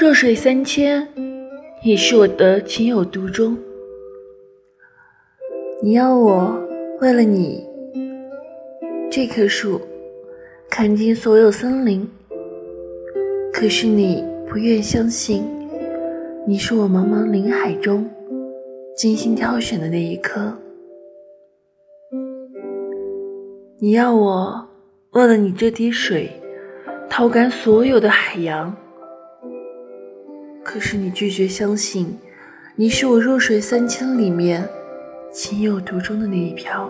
弱水三千，你是我的情有独钟。你要我为了你这棵树砍尽所有森林，可是你不愿相信，你是我茫茫林海中精心挑选的那一棵。你要我为了你这滴水掏干所有的海洋，可是你拒绝相信，你是我弱水三千里面。情有独钟的那一瓢。